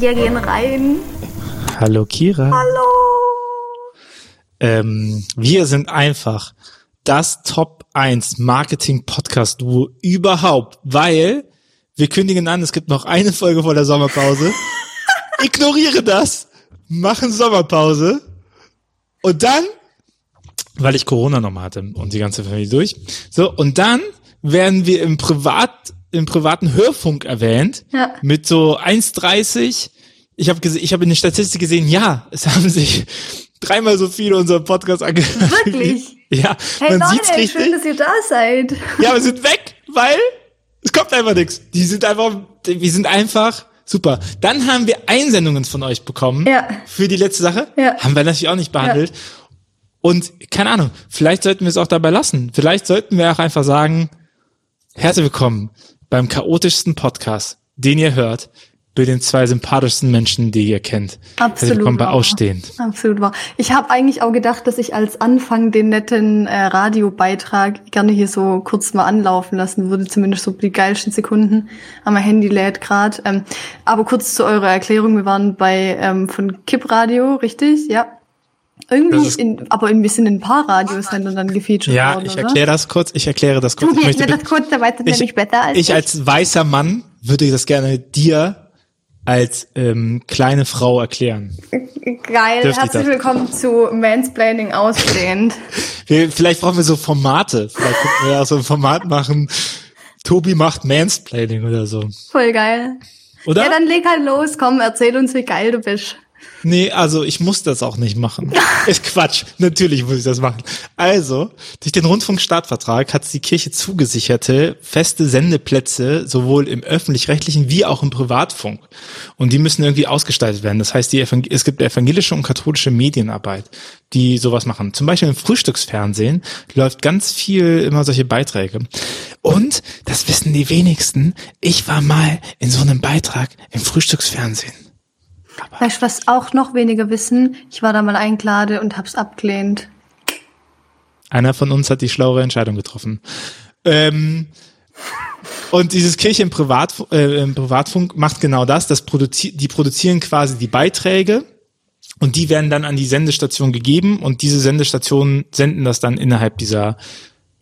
wir gehen rein. Hallo Kira. Hallo. Ähm, wir sind einfach das Top 1 Marketing Podcast Duo überhaupt, weil wir kündigen an, es gibt noch eine Folge vor der Sommerpause. Ignoriere das, machen Sommerpause und dann, weil ich Corona nochmal hatte und die ganze Familie durch, so und dann werden wir im Privat im privaten Hörfunk erwähnt Ja. mit so 1,30. Ich habe gesehen, ich habe in der Statistik gesehen, ja, es haben sich dreimal so viele unseren Podcast angehört. Wirklich? Ja, Hey man sieht's Leute, richtig. schön, dass ihr da seid. Ja, wir sind weg, weil es kommt einfach nichts. Die sind einfach, wir sind einfach super. Dann haben wir Einsendungen von euch bekommen Ja. für die letzte Sache. Ja. Haben wir natürlich auch nicht behandelt. Und keine Ahnung, vielleicht sollten wir es auch dabei lassen. Vielleicht sollten wir auch einfach sagen, herzlich willkommen beim chaotischsten Podcast, den ihr hört, bei den zwei sympathischsten Menschen, die ihr kennt. Absolut. willkommen bei. Ausstehend. Absolut wahr. Ich habe eigentlich auch gedacht, dass ich als Anfang den netten äh, Radiobeitrag gerne hier so kurz mal anlaufen lassen würde, zumindest so die geilsten Sekunden. Aber mein Handy lädt grad. Ähm, aber kurz zu eurer Erklärung, wir waren bei ähm, von Kipp Radio, richtig? Ja. Irgendwie, ist- in, aber ein bisschen in ein paar Radiosendern dann gefeatured Ja, worden, ich oder? erkläre das kurz. Ich erkläre das kurz. Du Ich möchte das kurz, der weiß das nämlich besser als ich als weißer Mann würde das gerne dir als ähm, kleine Frau erklären. Geil, Dürfte ich herzlich das? willkommen zu Mansplaining ausstehend. Wir, vielleicht brauchen wir so Formate. Vielleicht könnten wir auch so ein Format machen. Tobi macht Mansplaining oder so. Voll geil. Oder? Ja, dann leg halt los, komm, erzähl uns, wie geil du bist. Nee, also ich muss das auch nicht machen. Ist Quatsch. Natürlich muss ich das machen. Also, durch den Rundfunkstartvertrag hat die Kirche zugesicherte feste Sendeplätze sowohl im öffentlich-rechtlichen wie auch im Privatfunk. Und die müssen irgendwie ausgestaltet werden. Das heißt, die Evangel es gibt evangelische und katholische Medienarbeit, die sowas machen. Zum Beispiel im Frühstücksfernsehen läuft ganz viel immer solche Beiträge. Und, das wissen die wenigsten, ich war mal in so einem Beitrag im Frühstücksfernsehen. Weißt du, was auch noch weniger wissen? Ich war da mal eingeladen und hab's abgelehnt. Einer von uns hat die schlauere Entscheidung getroffen. Ähm, und dieses Kirche im, Privat, äh, im Privatfunk macht genau das. das produzi die produzieren quasi die Beiträge und die werden dann an die Sendestation gegeben und diese Sendestationen senden das dann innerhalb dieser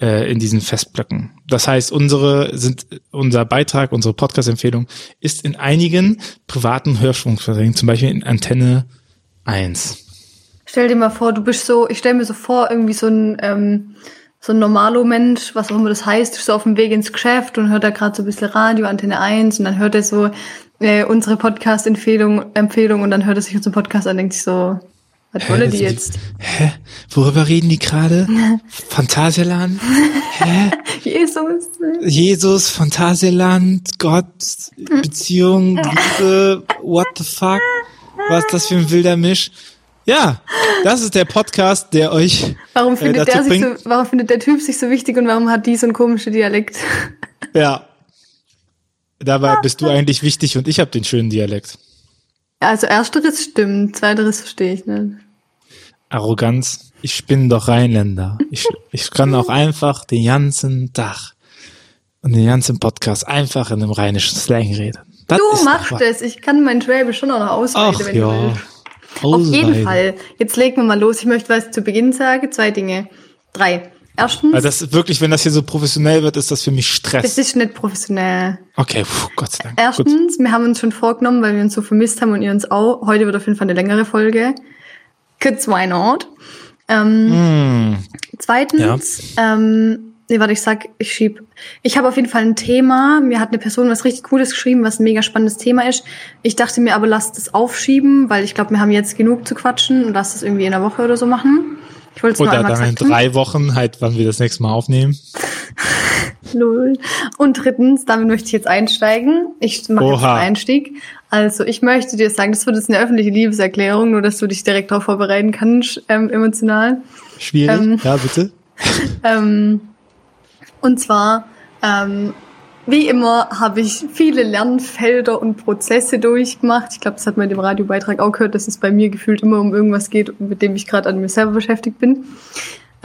äh, in diesen Festblöcken. Das heißt, unsere sind unser Beitrag, unsere Podcast-Empfehlung ist in einigen privaten Hörfunkverträgen, zum Beispiel in Antenne 1. Stell dir mal vor, du bist so, ich stell mir so vor, irgendwie so ein, ähm, so ein normalo Mensch, was auch immer das heißt, ist so auf dem Weg ins Geschäft und hört da gerade so ein bisschen Radio, Antenne 1 und dann hört er so äh, unsere Podcast-Empfehlung Empfehlung und dann hört er sich unseren Podcast an und denkt sich so, was wolle die jetzt? Hä? Worüber reden die gerade? Phantasialand? Hä? Jesus. Jesus, Phantasialand, Gott, Beziehung, Liebe, what the fuck? Was ist das für ein wilder Misch? Ja, das ist der Podcast, der euch Warum äh, findet dazu der sich so, warum findet der Typ sich so wichtig und warum hat die so einen komischen Dialekt? Ja. Dabei bist du eigentlich wichtig und ich habe den schönen Dialekt. Also ersteres stimmt, zweiteres verstehe ich nicht. Arroganz. Ich bin doch Rheinländer. Ich, ich kann auch einfach den ganzen Tag und den ganzen Podcast einfach in einem rheinischen Slang reden. Das Du machst es. Ich kann mein Schwäbisch schon auch noch ausreden, Ach wenn du ja. willst. Auf jeden. Fall. Jetzt legen wir mal los. Ich möchte was zu Beginn sagen. Zwei Dinge. Drei. Erstens, Also das wirklich, wenn das hier so professionell wird, ist das für mich das Stress. ist nicht professionell. Okay, puh, Gott sei Dank. Gut. Erstens, wir haben uns schon vorgenommen, weil wir uns so vermisst haben und ihr uns auch. Heute wird auf jeden Fall eine längere Folge. Kids, why not? Ähm, Mm, Zweitens, ähm, nee, warte, ich sag, ich schieb. Ich habe auf jeden Fall ein Thema. Mir hat eine Person was richtig Cooles geschrieben, was ein mega spannendes Thema ist. Ich dachte mir aber, lass das aufschieben, weil ich glaube, wir haben jetzt genug zu quatschen und lass das irgendwie in einer Woche oder so machen. Ich wollte es Oder einmal dann in drei Wochen, halt, wann wir das nächste Mal aufnehmen. Lol. Und drittens, damit möchte ich jetzt einsteigen. Ich mache jetzt einen Einstieg. Also ich möchte dir sagen, das wird jetzt eine öffentliche Liebeserklärung, nur dass du dich direkt darauf vorbereiten kannst, ähm, emotional. Schwierig. Ähm. Ja, bitte. Ähm, und zwar, ähm, wie immer, habe ich viele Lernfelder und Prozesse durchgemacht. Ich glaube, das hat man in dem Radiobeitrag auch gehört, dass es bei mir gefühlt immer um irgendwas geht, mit dem ich gerade an mir selber beschäftigt bin.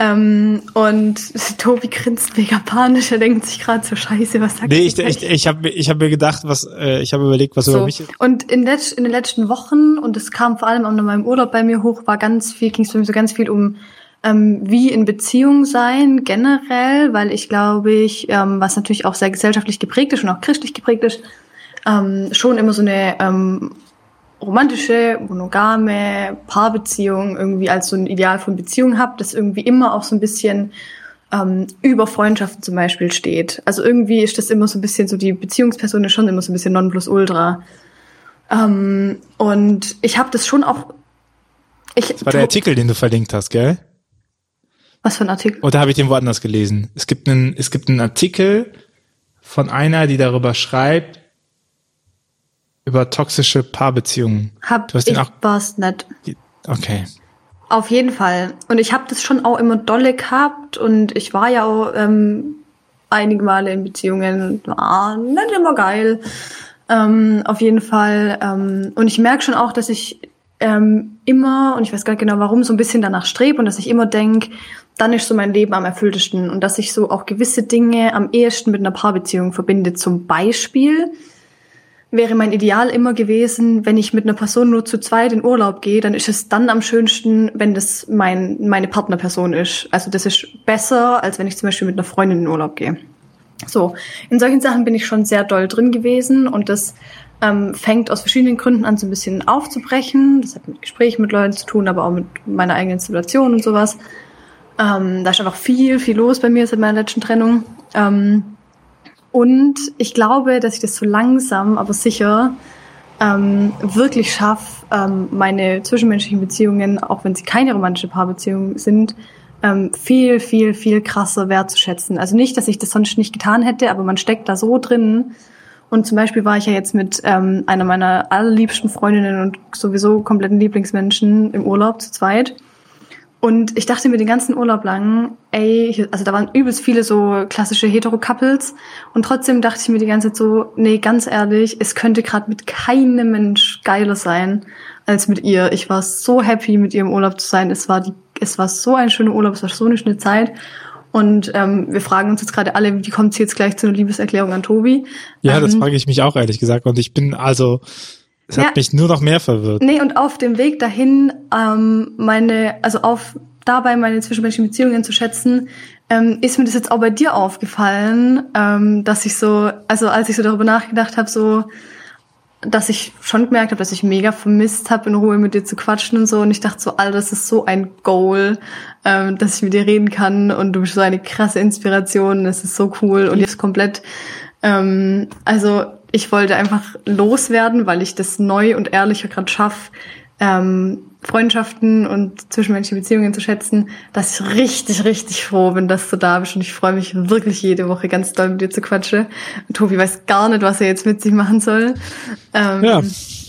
Ähm, und Tobi grinst mega panisch. Er denkt sich gerade so Scheiße, was sagt Nee, ich, ich, ich habe ich hab mir gedacht, was äh, ich habe überlegt, was so. über mich. Und in, letz, in den letzten Wochen, und es kam vor allem auch noch meinem Urlaub bei mir hoch, war ganz viel, ging es für mich so ganz viel um ähm, wie in Beziehung sein generell, weil ich glaube ich, ähm, was natürlich auch sehr gesellschaftlich geprägt ist und auch christlich geprägt ist, ähm, schon immer so eine ähm, romantische, monogame Paarbeziehung irgendwie als so ein Ideal von Beziehung habe, das irgendwie immer auch so ein bisschen ähm, über Freundschaften zum Beispiel steht. Also irgendwie ist das immer so ein bisschen so, die Beziehungsperson ist schon immer so ein bisschen Nonplusultra. Ähm, und ich habe das schon auch. Ich, Das war der Artikel, den du verlinkt hast, gell? Was für ein Artikel? Oder habe ich den woanders gelesen? Es gibt einen, es gibt einen Artikel von einer, die darüber schreibt, über toxische Paarbeziehungen. Hab Du hast den ich auch- war's nicht. Okay. Auf jeden Fall. Und ich habe das schon auch immer dolle gehabt und ich war ja auch ähm, einige Male in Beziehungen, war nicht immer geil. Ähm, auf jeden Fall. Ähm, und ich merke schon auch, dass ich ähm, immer, und ich weiß gar nicht genau warum, so ein bisschen danach strebe und dass ich immer denk, dann ist so mein Leben am erfülltesten und dass ich so auch gewisse Dinge am ehesten mit einer Paarbeziehung verbinde. Zum Beispiel wäre mein Ideal immer gewesen, wenn ich mit einer Person nur zu zweit in Urlaub gehe, dann ist es dann am schönsten, wenn das mein, meine Partnerperson ist. Also das ist besser, als wenn ich zum Beispiel mit einer Freundin in Urlaub gehe. So, in solchen Sachen bin ich schon sehr doll drin gewesen und das ähm, fängt aus verschiedenen Gründen an, so ein bisschen aufzubrechen. Das hat mit Gesprächen mit Leuten zu tun, aber auch mit meiner eigenen Situation und sowas. Ähm, da ist einfach viel, viel los bei mir seit meiner letzten Trennung. Ähm, und ich glaube, dass ich das so langsam, aber sicher ähm, wirklich schaffe, ähm, meine zwischenmenschlichen Beziehungen, auch wenn sie keine romantische Paarbeziehung sind, ähm, viel, viel, viel krasser wertzuschätzen. Also nicht, dass ich das sonst nicht getan hätte, aber man steckt da so drin. Und zum Beispiel war ich ja jetzt mit ähm, einer meiner allerliebsten Freundinnen und sowieso kompletten Lieblingsmenschen im Urlaub zu zweit. Und ich dachte mir den ganzen Urlaub lang, ey, also da waren übelst viele so klassische Hetero-Couples und trotzdem dachte ich mir die ganze Zeit so, nee, ganz ehrlich, es könnte gerade mit keinem Mensch geiler sein als mit ihr. Ich war so happy, mit ihr im Urlaub zu sein. Es war die, es war so ein schöner Urlaub, es war so eine schöne Zeit. Und ähm, wir fragen uns jetzt gerade alle, wie kommt sie jetzt gleich zu einer Liebeserklärung an Tobi? Ja, das Ähm, frage ich mich auch ehrlich gesagt. Und ich bin also, es hat Ja. mich nur noch mehr verwirrt. Nee, und auf dem Weg dahin, ähm, meine, also auf dabei meine zwischenmenschlichen Beziehungen zu schätzen, ähm, ist mir das jetzt auch bei dir aufgefallen, ähm, dass ich so, also als ich so darüber nachgedacht habe, so, dass ich schon gemerkt habe, dass ich mega vermisst habe, in Ruhe mit dir zu quatschen und so. Und ich dachte so, Alter, das ist so ein Goal, ähm, dass ich mit dir reden kann und du bist so eine krasse Inspiration. Das ist so cool und jetzt komplett. Ähm, also ich wollte einfach loswerden, weil ich das neu und ehrlicher gerade schaffe, ähm, Freundschaften und zwischenmenschliche Beziehungen zu schätzen, dass ich richtig, richtig froh bin, dass du da bist und ich freue mich wirklich jede Woche ganz doll mit dir zu quatschen. Tobi weiß gar nicht, was er jetzt mit sich machen soll. Ähm, Ja.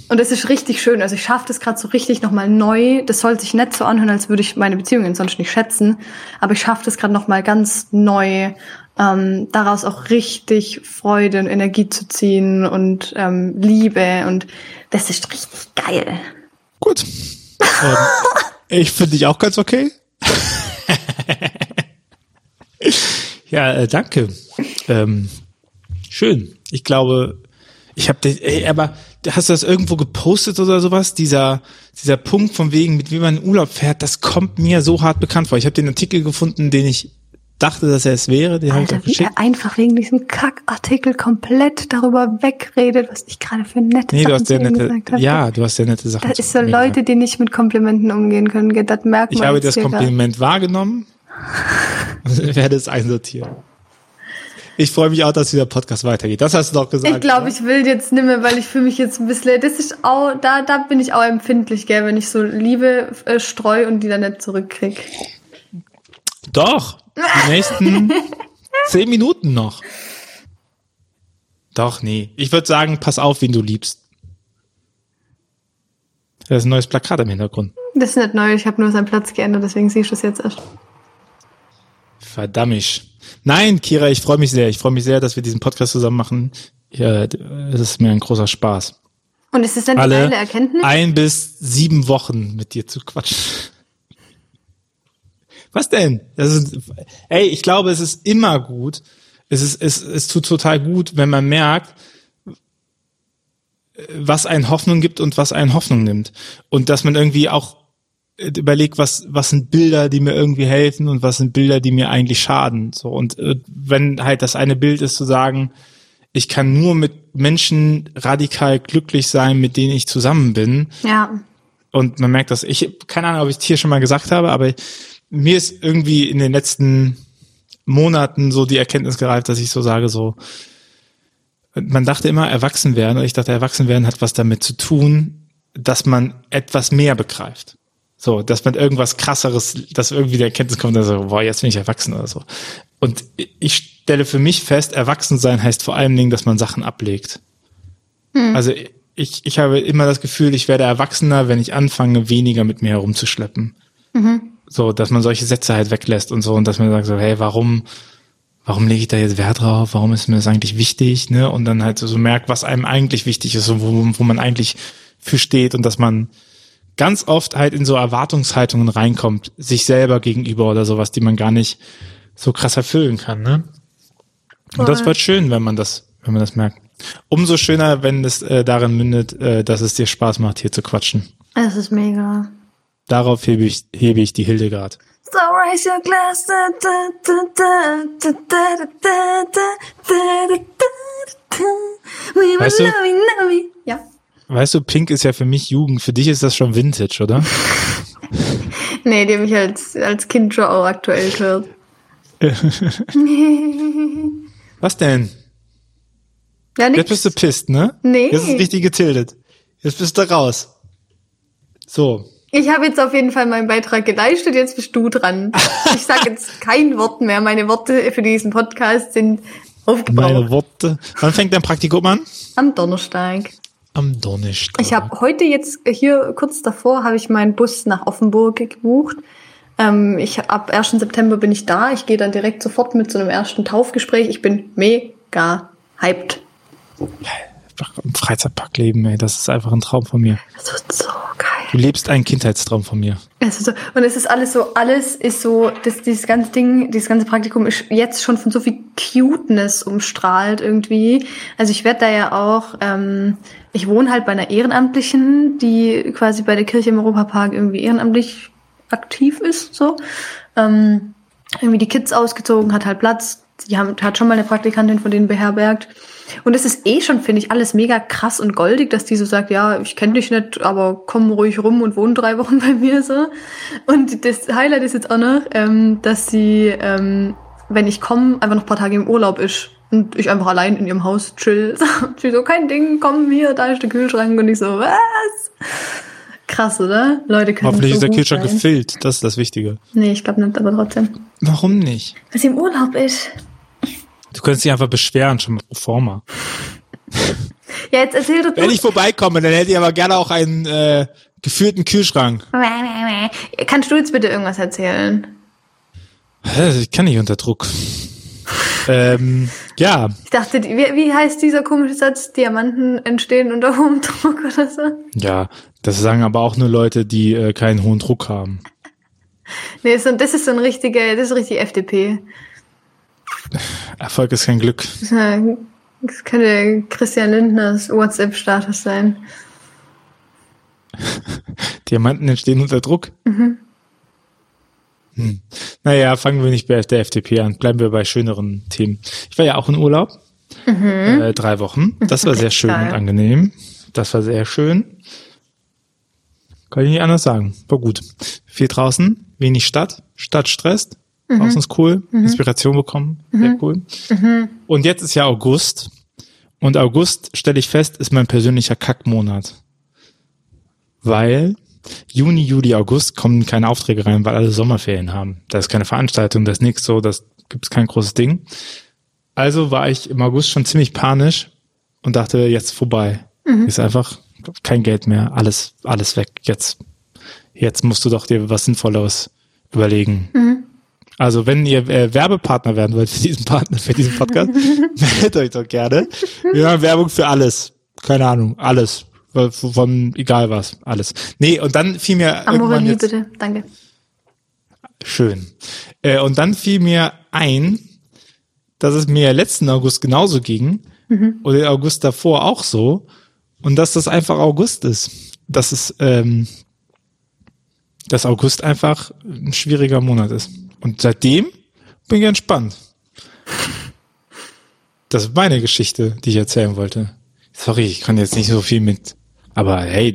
Und es ist richtig schön. Also ich schaffe das gerade so richtig nochmal neu. Das soll sich nicht so anhören, als würde ich meine Beziehungen sonst nicht schätzen. Aber ich schaffe das gerade nochmal ganz neu, ähm, daraus auch richtig Freude und Energie zu ziehen und ähm, Liebe. Und das ist richtig geil. Gut. ähm, ich finde dich auch ganz okay. ja, äh, danke. Ähm, schön. Ich glaube, ich habe, aber hast du das irgendwo gepostet oder sowas? Dieser dieser Punkt von wegen, mit wie man in Urlaub fährt, das kommt mir so hart bekannt vor. Ich habe den Artikel gefunden, den ich dachte, dass er es wäre. Den habe ich Alter, auch wie er einfach wegen diesem Kackartikel komplett darüber wegredet, was ich gerade für nette Nee, du Sachen hast sehr nette, gesagt habe. ja, du hast sehr nette Sachen. Das ist so Leute, die nicht mit Komplimenten umgehen können. Das merkt Ich man habe jetzt das. Kompliment wahrgenommen und werde es einsortieren. Ich freue mich auch, dass dieser Podcast weitergeht. Das hast du doch gesagt. Ich glaube, ich will jetzt nicht mehr, weil ich fühle mich jetzt ein bisschen, das ist auch, da, da bin ich auch empfindlich, gell, wenn ich so Liebe äh, streu und die dann nicht zurückkrieg. Doch. Die nächsten zehn Minuten noch. Doch, nee. Ich würde sagen, pass auf, wen du liebst. Da ist ein neues Plakat im Hintergrund. Das ist nicht neu, ich habe nur seinen Platz geändert, deswegen siehst du es jetzt erst. Verdammt. Nein, Kira, ich freue mich sehr. Ich freue mich sehr, dass wir diesen Podcast zusammen machen. Ja, es ist mir ein großer Spaß. Und ist es die Alle geile Erkenntnis? ein bis sieben Wochen mit dir zu quatschen. Was denn? Das ist, ey, ich glaube, es ist immer gut. Es ist, es, es tut total gut, wenn man merkt, was einen Hoffnung gibt und was einen Hoffnung nimmt. Und dass man irgendwie auch überlegt, was, was sind Bilder, die mir irgendwie helfen und was sind Bilder, die mir eigentlich schaden. So, und äh, wenn halt das eine Bild ist zu sagen, ich kann nur mit Menschen radikal glücklich sein, mit denen ich zusammen bin. Ja. Und man merkt das, ich, keine Ahnung, ob ich es hier schon mal gesagt habe, aber mir ist irgendwie in den letzten Monaten so die Erkenntnis gereift, dass ich so sage, so, man dachte immer, erwachsen werden, und ich dachte, erwachsen werden hat was damit zu tun, dass man etwas mehr begreift. So, dass man irgendwas krasseres, dass irgendwie der Erkenntnis kommt, dass so, boah, jetzt bin ich erwachsen oder so. Und ich stelle für mich fest, erwachsen sein heißt vor allen Dingen, dass man Sachen ablegt. Hm. Also ich, ich habe immer das Gefühl, ich werde erwachsener, wenn ich anfange, weniger mit mir herumzuschleppen. Mhm. So, dass man solche Sätze halt weglässt und so und dass man sagt so, hey, warum, warum lege ich da jetzt Wert drauf? Warum ist mir das eigentlich wichtig? Ne? Und dann halt so, so merkt, was einem eigentlich wichtig ist und wo, wo man eigentlich für steht und dass man ganz oft halt in so Erwartungshaltungen reinkommt, sich selber gegenüber oder sowas, die man gar nicht so krass erfüllen kann, ne? Und das wird schön, wenn man das, wenn man das merkt. Umso schöner, wenn es äh, darin mündet, äh, dass es dir Spaß macht, hier zu quatschen. Es ist mega. Darauf hebe ich, hebe ich die Hildegard. So raise your glass. Weißt du, ja. Weißt du, Pink ist ja für mich Jugend. Für dich ist das schon Vintage, oder? nee, die habe ich als, als Kind schon auch aktuell gehört. Was denn? Ja. Jetzt bist du pisst, ne? Nee. Jetzt ist richtig getildet. Jetzt bist du raus. So. Ich habe jetzt auf jeden Fall meinen Beitrag geleistet, jetzt bist du dran. Ich sage jetzt kein Wort mehr. Meine Worte für diesen Podcast sind aufgebraucht. Meine Worte. Wann fängt dein Praktikum an? Am Donnerstag. Am Donnerstag. Ich habe heute jetzt hier kurz davor habe ich meinen Bus nach Offenburg gebucht. Ähm, ich ab 1. September bin ich da. Ich gehe dann direkt sofort mit so einem ersten Taufgespräch. Ich bin mega hyped. Einfach im Freizeitpark leben, ey, das ist einfach ein Traum von mir. Das wird so geil. Du lebst einen Kindheitstraum von mir. Es so, und es ist alles so, alles ist so, das, dieses ganze Ding, dieses ganze Praktikum ist jetzt schon von so viel Cuteness umstrahlt irgendwie. Also ich werde da ja auch, ähm, ich wohne halt bei einer Ehrenamtlichen, die quasi bei der Kirche im Europapark irgendwie ehrenamtlich aktiv ist, so. Ähm, irgendwie die Kids ausgezogen, hat halt Platz. Die haben, hat schon mal eine Praktikantin von denen beherbergt. Und es ist eh schon, finde ich, alles mega krass und goldig, dass die so sagt, ja, ich kenne dich nicht, aber komm ruhig rum und wohn drei Wochen bei mir so. Und das Highlight ist jetzt auch noch, ähm, dass sie, ähm, wenn ich komme, einfach noch paar Tage im Urlaub ist und ich einfach allein in ihrem Haus chill. sie so, kein Ding, komm hier, da ist der Kühlschrank und ich so, was? Krass, oder? Leute können Hoffentlich so ist der Kühlschrank gefüllt, das ist das Wichtige. Nee, ich glaube nicht, aber trotzdem. Warum nicht? Weil sie im Urlaub ist. Du könntest dich einfach beschweren, schon pro forma. ja, jetzt erzähl doch Wenn ich vorbeikomme, dann hätte ich aber gerne auch einen äh, geführten Kühlschrank. Kannst du jetzt bitte irgendwas erzählen? Ich kann nicht unter Druck. ähm, ja. Ich dachte, wie, wie heißt dieser komische Satz? Diamanten entstehen unter hohem Druck oder so? Ja, das sagen aber auch nur Leute, die äh, keinen hohen Druck haben. Nee, so, das ist so ein richtiger, das ist richtig FDP. Erfolg ist kein Glück. Das könnte Christian Lindners WhatsApp-Status sein. Diamanten entstehen unter Druck? Mhm. Hm. Naja, fangen wir nicht bei der FDP an. Bleiben wir bei schöneren Themen. Ich war ja auch in Urlaub. Mhm. Äh, drei Wochen. Das war sehr schön und angenehm. Das war sehr schön. Kann ich nicht anders sagen. War gut. Viel draußen, wenig Stadt. Stadt stresst. Mhm. Draußen ist cool. Mhm. Inspiration bekommen. Mhm. Sehr cool. Mhm. Und jetzt ist ja August. Und August, stelle ich fest, ist mein persönlicher Kackmonat. Weil Juni, Juli, August kommen keine Aufträge rein, weil alle Sommerferien haben. Da ist keine Veranstaltung, das ist nichts so, das gibt's kein großes Ding. Also war ich im August schon ziemlich panisch und dachte, jetzt vorbei. Mhm. Ist einfach kein Geld mehr, alles, alles weg. Jetzt, jetzt musst du doch dir was Sinnvolleres überlegen. Mhm. Also wenn ihr äh, Werbepartner werden wollt für diesen Partner, für diesen Podcast, meldet euch doch gerne. Wir haben Werbung für alles. Keine Ahnung, alles. Von egal was, alles. Nee, und dann fiel mir. Amorelie, bitte, danke. Schön. Äh, und dann fiel mir ein, dass es mir letzten August genauso ging mhm. oder den August davor auch so und dass das einfach August ist. Dass es ähm, dass August einfach ein schwieriger Monat ist. Und seitdem bin ich entspannt. Das ist meine Geschichte, die ich erzählen wollte. Sorry, ich kann jetzt nicht so viel mit. Aber hey,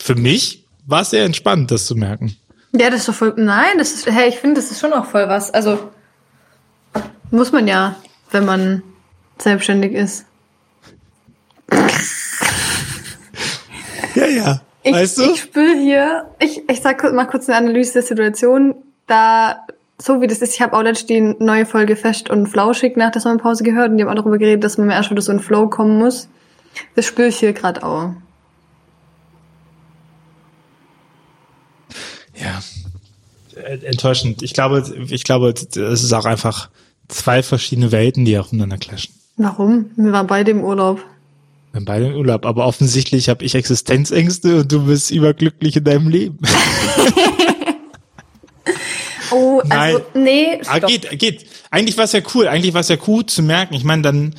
für mich war es sehr entspannt, das zu merken. Ja, das ist doch voll. Nein, das ist. Hey, ich finde, das ist schon auch voll was. Also muss man ja, wenn man selbstständig ist. Ja, ja. Ich, weißt du? ich spüre hier, ich, ich sag mal kurz eine Analyse der Situation. Da, so wie das ist, ich habe auch letztens die neue Folge Fest und Flauschig nach der Sommerpause gehört und die haben auch darüber geredet, dass man erst wieder so ein Flow kommen muss. Das spüre ich hier gerade auch. Ja. Enttäuschend. Ich glaube, ich glaube, es ist auch einfach zwei verschiedene Welten, die aufeinander clashen. Warum? Wir waren beide im Urlaub. Wir waren beide im Urlaub, aber offensichtlich habe ich Existenzängste und du bist überglücklich in deinem Leben. also, Nein. nee. Ah, stopp. Ah, geht, geht. Eigentlich war es ja cool. Eigentlich war es ja cool zu merken. Ich meine, dann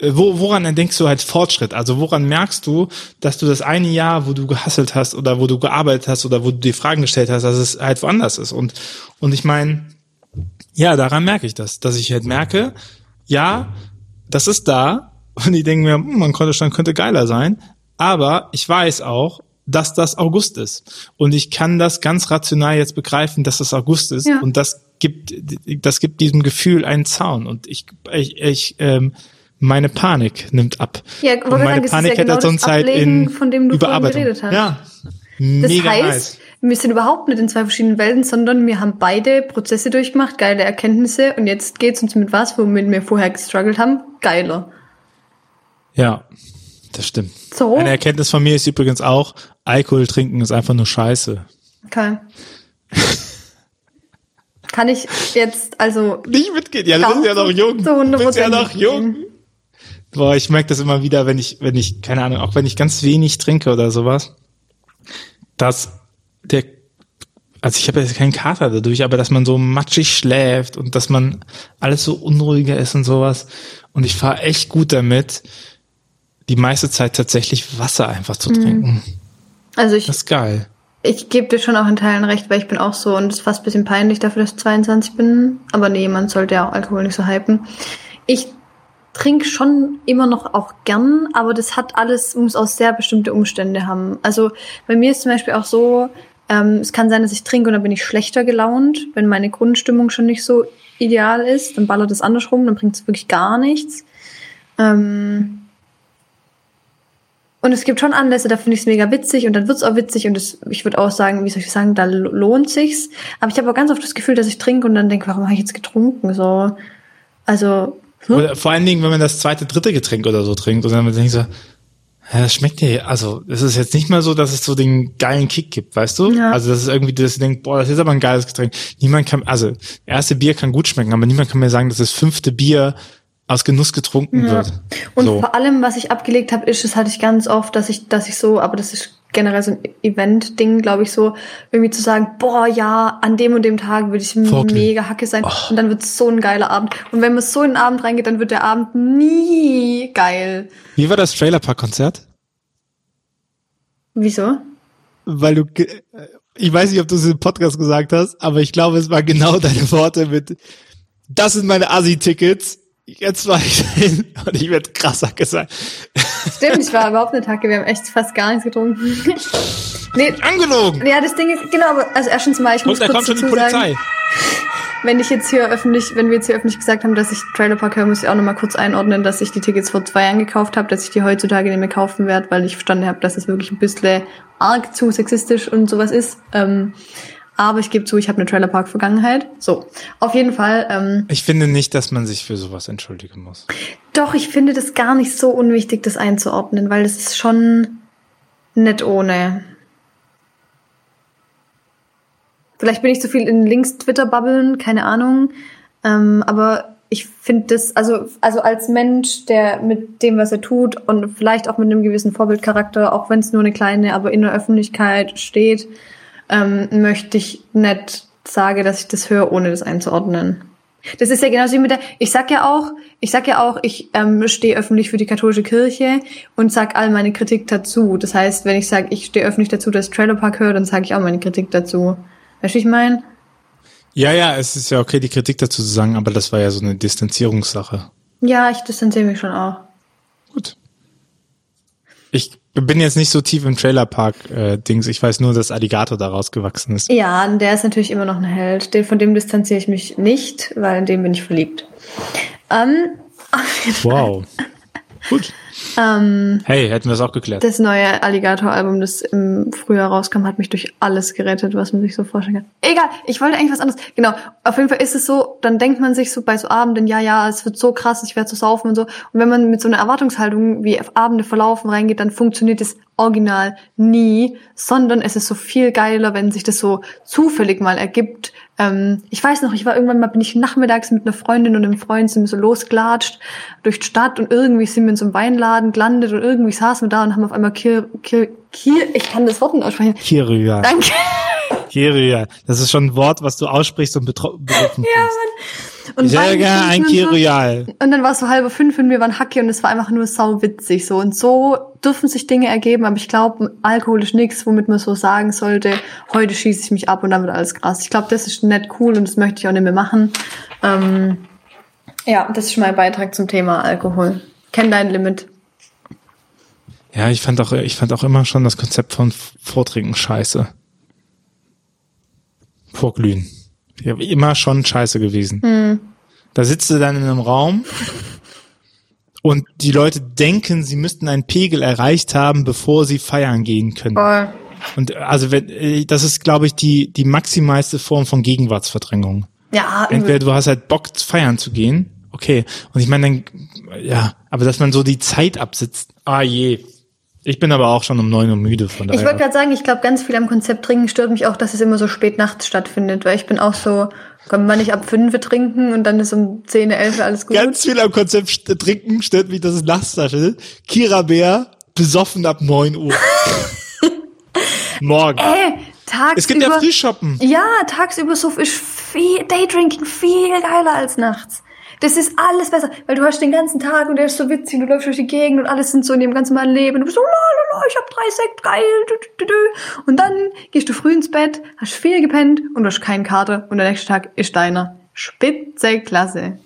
äh, wo, woran denkst du als Fortschritt? Also woran merkst du, dass du das eine Jahr, wo du gehasselt hast oder wo du gearbeitet hast oder wo du dir Fragen gestellt hast, dass es halt woanders ist? Und, und ich meine, ja, daran merke ich das, dass ich halt merke, ja, das ist da und ich denke mir, hm, mein Kontostand könnte geiler sein, aber ich weiß auch, dass das August ist und ich kann das ganz rational jetzt begreifen, dass das August ist ja. und das gibt, das gibt diesem Gefühl einen Zaun und ich, ich, ich ähm, meine Panik nimmt ab. Ja, und meine sagen, Panik ja genau hätte sonst Zeit in von dem du Überarbeitung. geredet hast. Ja, mega das heißt, nice. wir sind überhaupt nicht in zwei verschiedenen Welten, sondern wir haben beide Prozesse durchgemacht, geile Erkenntnisse und jetzt geht's uns mit was, womit wir vorher gestruggelt haben, geiler. Ja, das stimmt. So. Eine Erkenntnis von mir ist übrigens auch, Alkohol trinken ist einfach nur Scheiße. Okay. Kann ich jetzt also nicht mitgehen? Ja, du bist ja noch jung. Du bist ja noch jung. Boah, ich merke das immer wieder, wenn ich, wenn ich, keine Ahnung, auch wenn ich ganz wenig trinke oder sowas, dass der, also ich habe jetzt keinen Kater dadurch, aber dass man so matschig schläft und dass man alles so unruhiger ist und sowas. Und ich fahre echt gut damit, die meiste Zeit tatsächlich Wasser einfach zu mhm. trinken. Also ich. Das ist geil. Ich gebe dir schon auch in Teilen recht, weil ich bin auch so und es ist fast ein bisschen peinlich dafür, dass ich 22 bin. Aber nee, man sollte ja auch Alkohol nicht so hypen. Ich trinke schon immer noch auch gern, aber das hat alles, muss auch sehr bestimmte Umstände haben. Also bei mir ist zum Beispiel auch so, ähm, es kann sein, dass ich trinke und dann bin ich schlechter gelaunt, wenn meine Grundstimmung schon nicht so ideal ist, dann ballert es andersrum, dann bringt es wirklich gar nichts. Ähm und es gibt schon Anlässe, da finde ich es mega witzig und dann wird's auch witzig und das, ich würde auch sagen, wie soll ich sagen, da lohnt sich's. Aber ich habe auch ganz oft das Gefühl, dass ich trinke und dann denke, warum habe ich jetzt getrunken? So, also hm? Oder vor allen Dingen, wenn man das zweite, dritte Getränk oder so trinkt und dann denkt so, ja, das schmeckt dir, also es ist jetzt nicht mal so, dass es so den geilen Kick gibt, weißt du? Ja. Also das ist irgendwie, dass du denkst, boah, das ist aber ein geiles Getränk. Niemand kann, also erste Bier kann gut schmecken, aber niemand kann mir sagen, dass das fünfte Bier aus Genuss getrunken ja. wird. Und so. vor allem, was ich abgelegt habe, ist, das hatte ich ganz oft, dass ich, dass ich so, aber das ist generell so ein Event-Ding, glaube ich, so irgendwie zu sagen, boah, ja, an dem und dem Tag würde ich Vorkling. mega Hacke sein oh. und dann wird es so ein geiler Abend. Und wenn man so in den Abend reingeht, dann wird der Abend nie geil. Wie war das Trailerpark-Konzert? Wieso? Weil du, ich weiß nicht, ob du es im Podcast gesagt hast, aber ich glaube, es war genau deine Worte mit, das sind meine Assi-Tickets jetzt war ich hin und ich werde krasser gesagt. Stimmt, ich war überhaupt nicht Hacke, wir haben echt fast gar nichts getrunken. nee, Angelogen! Ja, das Ding ist, genau, also erstens mal, ich muss und da kommt schon die Polizei. Sagen, wenn ich jetzt hier öffentlich, wenn wir jetzt hier öffentlich gesagt haben, dass ich Trailer Park höre, muss ich auch nochmal kurz einordnen, dass ich die Tickets vor zwei Jahren gekauft habe, dass ich die heutzutage nicht mehr kaufen werde, weil ich verstanden habe, dass es wirklich ein bisschen arg zu sexistisch und sowas ist. Ähm, aber ich gebe zu, ich habe eine Trailerpark-Vergangenheit. So, auf jeden Fall. Ähm, ich finde nicht, dass man sich für sowas entschuldigen muss. Doch, ich finde das gar nicht so unwichtig, das einzuordnen, weil es ist schon nett ohne. Vielleicht bin ich zu viel in Links-Twitter-Bubbeln, keine Ahnung. Ähm, aber ich finde das, also, also als Mensch, der mit dem, was er tut und vielleicht auch mit einem gewissen Vorbildcharakter, auch wenn es nur eine kleine, aber in der Öffentlichkeit steht, ähm, möchte ich nicht sage, dass ich das höre, ohne das einzuordnen. Das ist ja genauso wie mit der, ich sag ja auch, ich sag ja auch, ich ähm, stehe öffentlich für die katholische Kirche und sag all meine Kritik dazu. Das heißt, wenn ich sage, ich stehe öffentlich dazu, dass Trailer Park höre, dann sage ich auch meine Kritik dazu. Weißt du, ich meine? Ja, ja, es ist ja okay, die Kritik dazu zu sagen, aber das war ja so eine Distanzierungssache. Ja, ich distanziere mich schon auch. Gut. Ich bin jetzt nicht so tief im Trailerpark-Dings. ich weiß nur, dass Alligator daraus gewachsen ist. Ja, der ist natürlich immer noch ein Held. Den, von dem distanziere ich mich nicht, weil in dem bin ich verliebt. Ähm, wow. Gut. Ähm, hey, hätten wir es auch geklärt. Das neue Alligator-Album, das im Frühjahr rauskam, hat mich durch alles gerettet, was man sich so vorstellen kann. Egal, ich wollte eigentlich was anderes. Genau, auf jeden Fall ist es so, dann denkt man sich so bei so Abenden, ja, ja, es wird so krass, ich werde so saufen und so. Und wenn man mit so einer Erwartungshaltung, wie Abende verlaufen, reingeht, dann funktioniert es original nie, sondern es ist so viel geiler, wenn sich das so zufällig mal ergibt. Ähm, ich weiß noch, ich war irgendwann mal, bin ich nachmittags mit einer Freundin und einem Freund sind wir so losgelatscht durch die Stadt und irgendwie sind wir in so einem Weinladen gelandet und irgendwie saßen wir da und haben auf einmal Kir, Kir, Kir ich kann das Wort nicht aussprechen. Kirya. Danke. Kirya. Das ist schon ein Wort, was du aussprichst und betroffen Ja, Mann. Und Sehr Wein gerne ein trinken und dann war es so halbe fünf und wir waren Hacke und es war einfach nur sau witzig so. Und so dürfen sich Dinge ergeben, aber ich glaube, Alkohol ist nichts, womit man so sagen sollte, heute schieße ich mich ab und dann wird alles krass. Ich glaube, das ist nett cool und das möchte ich auch nicht mehr machen. Ähm, ja, das ist mein Beitrag zum Thema Alkohol. Kenn dein Limit. Ja, ich fand auch, ich fand auch immer schon das Konzept von Vortrinken scheiße. Vorglühen. Ja, immer schon scheiße gewesen. Da sitzt du dann in einem Raum und die Leute denken, sie müssten einen Pegel erreicht haben, bevor sie feiern gehen können. Voll. Und also wenn, äh, das ist, glaube ich, die, die maximalste Form von Gegenwartsverdrängung. Ja, Entweder du hast halt Bock, feiern zu gehen, okay. Und ich meine, dann, ja, aber dass man so die Zeit absitzt, ah je. Ich bin aber auch schon um neun Uhr müde, von Ich wollte daher. gerade sagen, ich glaube, ganz viel am Konzept trinken stört mich auch, dass es immer so spät nachts stattfindet, weil ich bin auch so, kann man nicht ab fünf trinken und dann ist um zehn, elf alles gut. Ganz viel am Konzept trinken stört mich, dass es nachts stattfindet. Kira Bär, besoffen ab neun Uhr. Morgen. Äh, tagsüber. Es gibt ja Frühshoppen. Ja, tagsüber so ist viel, Daydrinking viel geiler als nachts. Das ist alles besser, weil du hast den ganzen Tag und der ist so witzig, und du läufst durch die Gegend und alles sind so in ihrem ganz normalen Leben. Und du bist so, la, la, la, ich hab drei Sekt, geil. Und dann gehst du früh ins Bett, hast viel gepennt und du hast keinen Kater und der nächste Tag ist deiner. Spitze Klasse.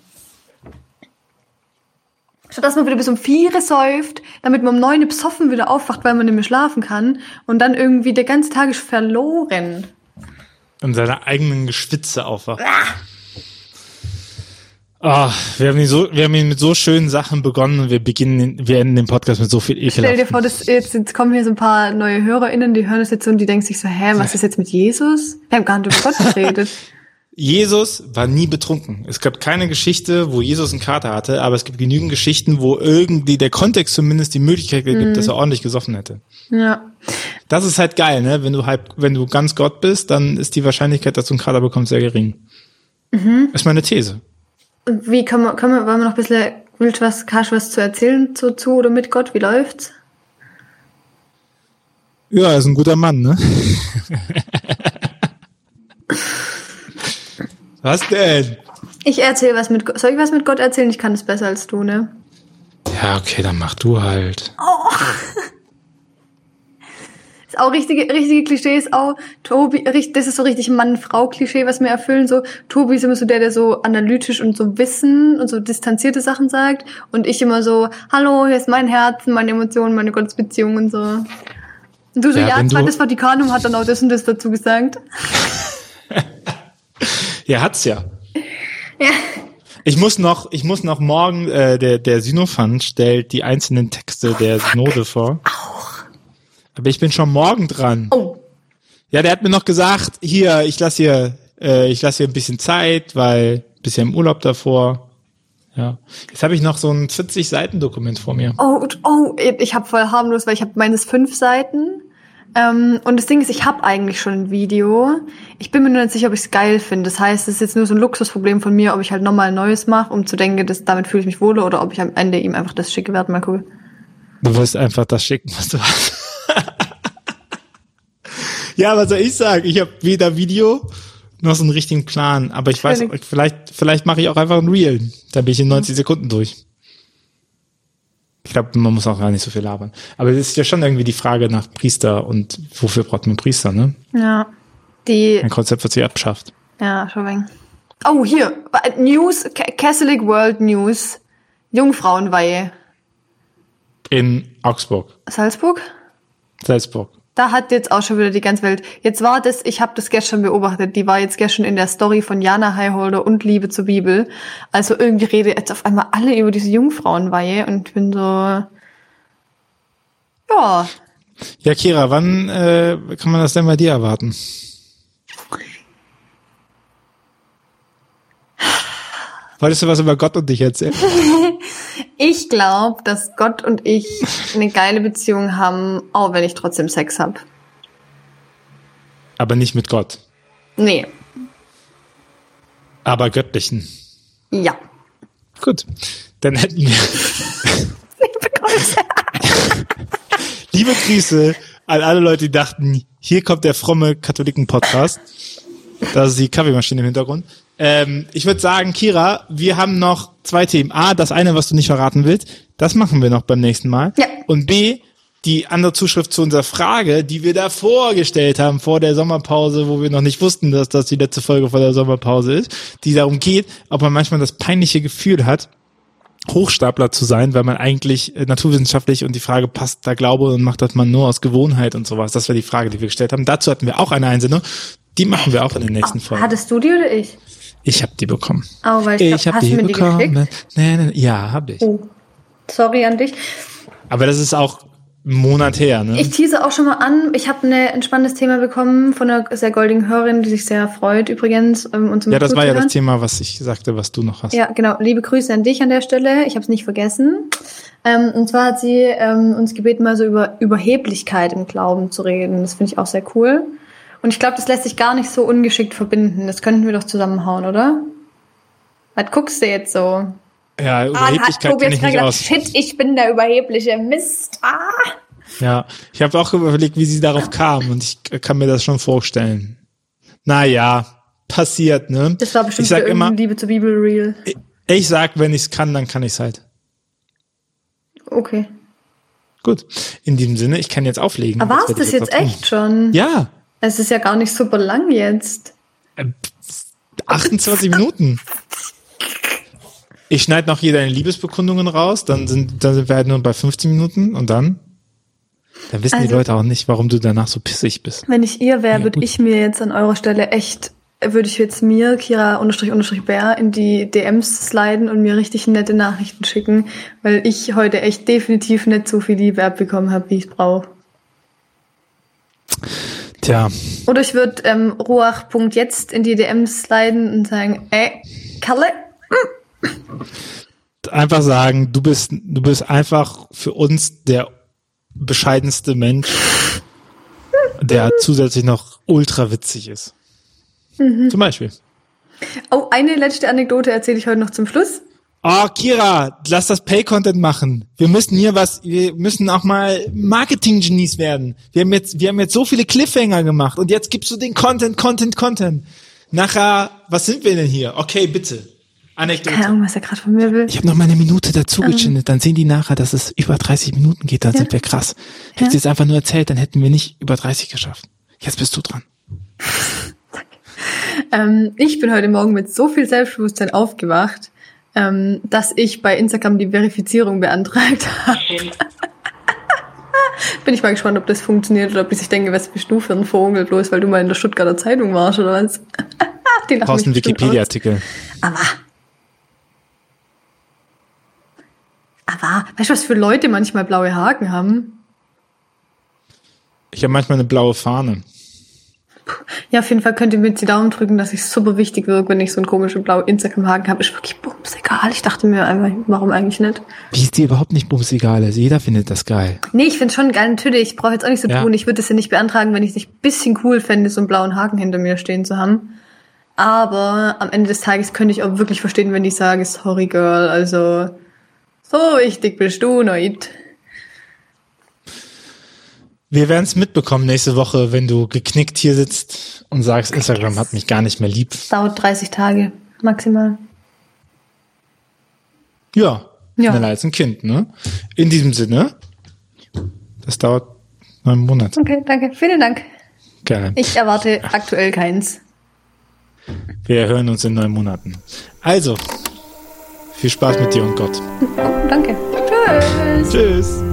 Statt dass man wieder bis um vier säuft, damit man um neun besoffen wieder aufwacht, weil man nicht mehr schlafen kann und dann irgendwie der ganze Tag ist verloren. Und seine eigenen Geschwitze aufwacht. Ah, wir haben ihn so, wir haben ihn mit so schönen Sachen begonnen und wir beginnen, wir enden den Podcast mit so viel Stell dir vor, das, jetzt, jetzt kommen hier so ein paar neue HörerInnen, die hören das jetzt so und die denken sich so, hä, was ist jetzt mit Jesus? Wir haben gar nicht über Gott geredet. Jesus war nie betrunken. Es gab keine Geschichte, wo Jesus einen Kater hatte, aber es gibt genügend Geschichten, wo irgendwie der Kontext zumindest die Möglichkeit gibt, dass er ordentlich gesoffen hätte. Ja. Das ist halt geil, ne? Wenn du halb, wenn du ganz Gott bist, dann ist die Wahrscheinlichkeit, dass du einen Kater bekommst, sehr gering. Ist meine These. Und wie können wir, können wir, wollen wir noch ein bisschen, willst du was, hast du was zu erzählen zu, zu oder mit Gott? Wie läuft's? Ja, er ist ein guter Mann, ne? Was denn? Ich erzähle was mit Gott. Soll ich was mit Gott erzählen? Ich kann es besser als du, ne? Ja, okay, dann mach du halt. Ist auch richtige, richtige Klischee ist auch, Tobi, das ist so richtig Mann-Frau-Klischee, was wir erfüllen, so, Tobi ist immer so der, der so analytisch und so Wissen und so distanzierte Sachen sagt und ich immer so, hallo, hier ist mein Herz, meine Emotionen, meine Gottesbeziehung und so. Und du so, Ja, ja, zweites Vatikanum hat dann auch das und das dazu gesagt. Ja, hat's ja. Ja. Ich muss noch, ich muss noch morgen, äh, der, der Synophant stellt die einzelnen Texte der Synode vor. Auch. Aber ich bin schon morgen dran. Oh. Ja, der hat mir noch gesagt, hier, ich lasse hier, äh, ich lasse hier ein bisschen Zeit, weil bisher im Urlaub davor. Ja. Jetzt habe ich noch so ein 40 Seiten Dokument vor mir. Oh, oh, ich habe voll harmlos, weil ich habe meines fünf Seiten. Ähm, und das Ding ist, ich habe eigentlich schon ein Video. Ich bin mir nur nicht sicher, ob ich es geil finde. Das heißt, es ist jetzt nur so ein Luxusproblem von mir, ob ich halt nochmal ein neues mache, um zu denken, dass damit fühle ich mich wohler oder ob ich am Ende ihm einfach das schicke werde. Mal gucken. Du wirst einfach das schicken, was du hast. Ja, was soll ich sagen? Ich habe weder Video noch so einen richtigen Plan. Aber ich weiß, vielleicht, vielleicht mache ich auch einfach ein Reel. Da bin ich in 90 Sekunden durch. Ich glaube, man muss auch gar nicht so viel labern. Aber es ist ja schon irgendwie die Frage nach Priester und wofür braucht man Priester, ne? Ja. Die, Ein Konzept, was sich abschafft. ja, schon wegen. Oh, hier. News, Ca- Catholic World News. Jungfrauenweihe. In Augsburg, Salzburg? Salzburg. Da hat jetzt auch schon wieder die ganze Welt. Jetzt war das, ich habe das gestern beobachtet, die war jetzt gestern in der Story von Jana Highholder und Liebe zur Bibel. Also irgendwie rede jetzt auf einmal alle über diese Jungfrauenweihe und ich bin so, ja, Ja, Kira, wann äh, kann man das denn bei dir erwarten? Wolltest du was über Gott und dich erzählen? ich glaube, dass Gott und ich eine geile Beziehung haben, auch wenn ich trotzdem Sex hab. Aber nicht mit Gott. Nee, Aber göttlichen. ja. Gut. Dann hätten wir liebe Grüße an alle Leute, die dachten, hier kommt der fromme Katholiken-Podcast. Da ist die Kaffeemaschine im Hintergrund. Ähm, ich würde sagen, Kira, wir haben noch zwei Themen. A, das eine, was du nicht verraten willst, das machen wir noch beim nächsten Mal. Ja. Und B, die andere Zuschrift zu unserer Frage, die wir da vorgestellt haben vor der Sommerpause, wo wir noch nicht wussten, dass das die letzte Folge vor der Sommerpause ist, die darum geht, ob man manchmal das peinliche Gefühl hat, Hochstapler zu sein, weil man eigentlich äh, naturwissenschaftlich und die Frage passt da Glaube und macht das man nur aus Gewohnheit und sowas. Das war die Frage, die wir gestellt haben. Dazu hatten wir auch eine Einsendung. Die machen wir auch in den nächsten Folgen. Hattest du die oder ich? Ich habe die bekommen. Oh, weil ich, Ich habe hast die die bekommen. geschickt? Nee, nee, nee. Ja, habe ich. Oh. Sorry an dich. Aber das ist auch einen Monat her, ne? Ich tease auch schon mal an. Ich habe eine, ein spannendes Thema bekommen von einer sehr goldigen Hörerin, die sich sehr freut übrigens. Ähm, immer ja, das war ja das Thema, was ich sagte, was du noch hast. Ja, genau. Liebe Grüße an dich an der Stelle. Ich habe es nicht vergessen. Ähm, und zwar hat sie ähm, uns gebeten, mal so über Überheblichkeit im Glauben zu reden. Das finde ich auch sehr cool. Und ich glaube, das lässt sich gar nicht so ungeschickt verbinden. Das könnten wir doch zusammenhauen, oder? Was guckst du jetzt so? Ja, Überheblichkeit kenne ich nicht aus. Shit, ich bin der überhebliche Mist. Ah. Ja, ich habe auch überlegt, wie sie darauf kam und ich kann mir das schon vorstellen. Naja, passiert, ne? Das war bestimmt ich sag immer, Liebe zur Bibel real. ich sag, wenn ich's kann, dann kann ich's halt. Okay. Gut. In diesem Sinne, ich kann jetzt auflegen. Aber war's werd das ich jetzt tun. echt schon? Ja, Es ist ja gar nicht super lang jetzt. 28 Minuten. Ich schneide noch hier deine Liebesbekundungen raus, dann sind, dann sind wir halt nur bei 15 Minuten und dann, dann wissen die Also- Leute auch nicht, warum du danach so pissig bist. Wenn ich ihr wäre, Ja, würde ich mir jetzt an eurer Stelle echt, würde ich jetzt mir, Kira unterstrich unterstrich Bär, in die DMs sliden und mir richtig nette Nachrichten schicken, weil ich heute echt definitiv nicht so viel Liebe abbekommen habe, wie ich brauche. Tja, Oder ich würde ähm, Ruach.jetzt in die DMs sliden und sagen, ey, Kalle, einfach sagen, du bist, du bist einfach für uns der bescheidenste Mensch, der zusätzlich noch ultra witzig ist. Mhm. Zum Beispiel. oh, eine letzte Anekdote erzähle ich heute noch zum Schluss. Oh, Kira, lass das Pay-Content machen. Wir müssen hier was, wir müssen auch mal Marketing-Genies werden. Wir haben jetzt, wir haben jetzt so viele Cliffhanger gemacht und jetzt gibst du den Content, Content, Content. Nachher, was sind wir denn hier? Okay, bitte. Keine Anekdote. Ahnung, was er gerade von mir will. Ich habe noch mal eine Minute dazu geschindet. Dann sehen die nachher, dass es über 30 Minuten geht. Dann Ja. sind wir krass. Hättest du jetzt einfach nur erzählt, dann hätten wir nicht über 30 geschafft. Jetzt bist du dran. Ähm, ich bin heute Morgen mit so viel Selbstbewusstsein aufgewacht, ähm, dass ich bei Instagram die Verifizierung beantragt habe. bin ich mal gespannt, ob das funktioniert oder ob ich sich denke, was bist du für ein Vogel, bloß weil du mal in der Stuttgarter Zeitung warst oder was. die Brauchst einen Wikipedia-Artikel. Aber. Aber, weißt du, was für Leute manchmal blaue Haken haben? Ich habe manchmal eine blaue Fahne. Ja, auf jeden Fall könnt ihr mir jetzt die Daumen drücken, dass ich super wichtig wirke, wenn ich so einen komischen blauen Instagram-Haken habe. Ist wirklich bums egal. Ich dachte mir einfach, warum eigentlich nicht? Wie es dir überhaupt nicht bumsegal ist. Jeder findet das geil. Nee, ich find's schon geil. Natürlich, ich brauche jetzt auch nicht so Ja. tun. Ich würde es ja nicht beantragen, wenn ich es nicht ein bisschen cool fände, so einen blauen Haken hinter mir stehen zu haben. Aber am Ende des Tages könnte ich auch wirklich verstehen, wenn ich sage, sorry girl, also so wichtig bist du nicht. Wir werden es mitbekommen nächste Woche, wenn du geknickt hier sitzt und sagst, Instagram hat mich gar nicht mehr lieb. Dauert 30 Tage maximal. Ja, Ja. schneller als ein Kind, ne? In diesem Sinne, das dauert neun Monate. Okay, danke. Vielen Dank. Gerne. Ich erwarte aktuell keins. Wir hören uns in neun Monaten. Also, viel Spaß mit dir und Gott. Oh, danke. Tschüss. Tschüss.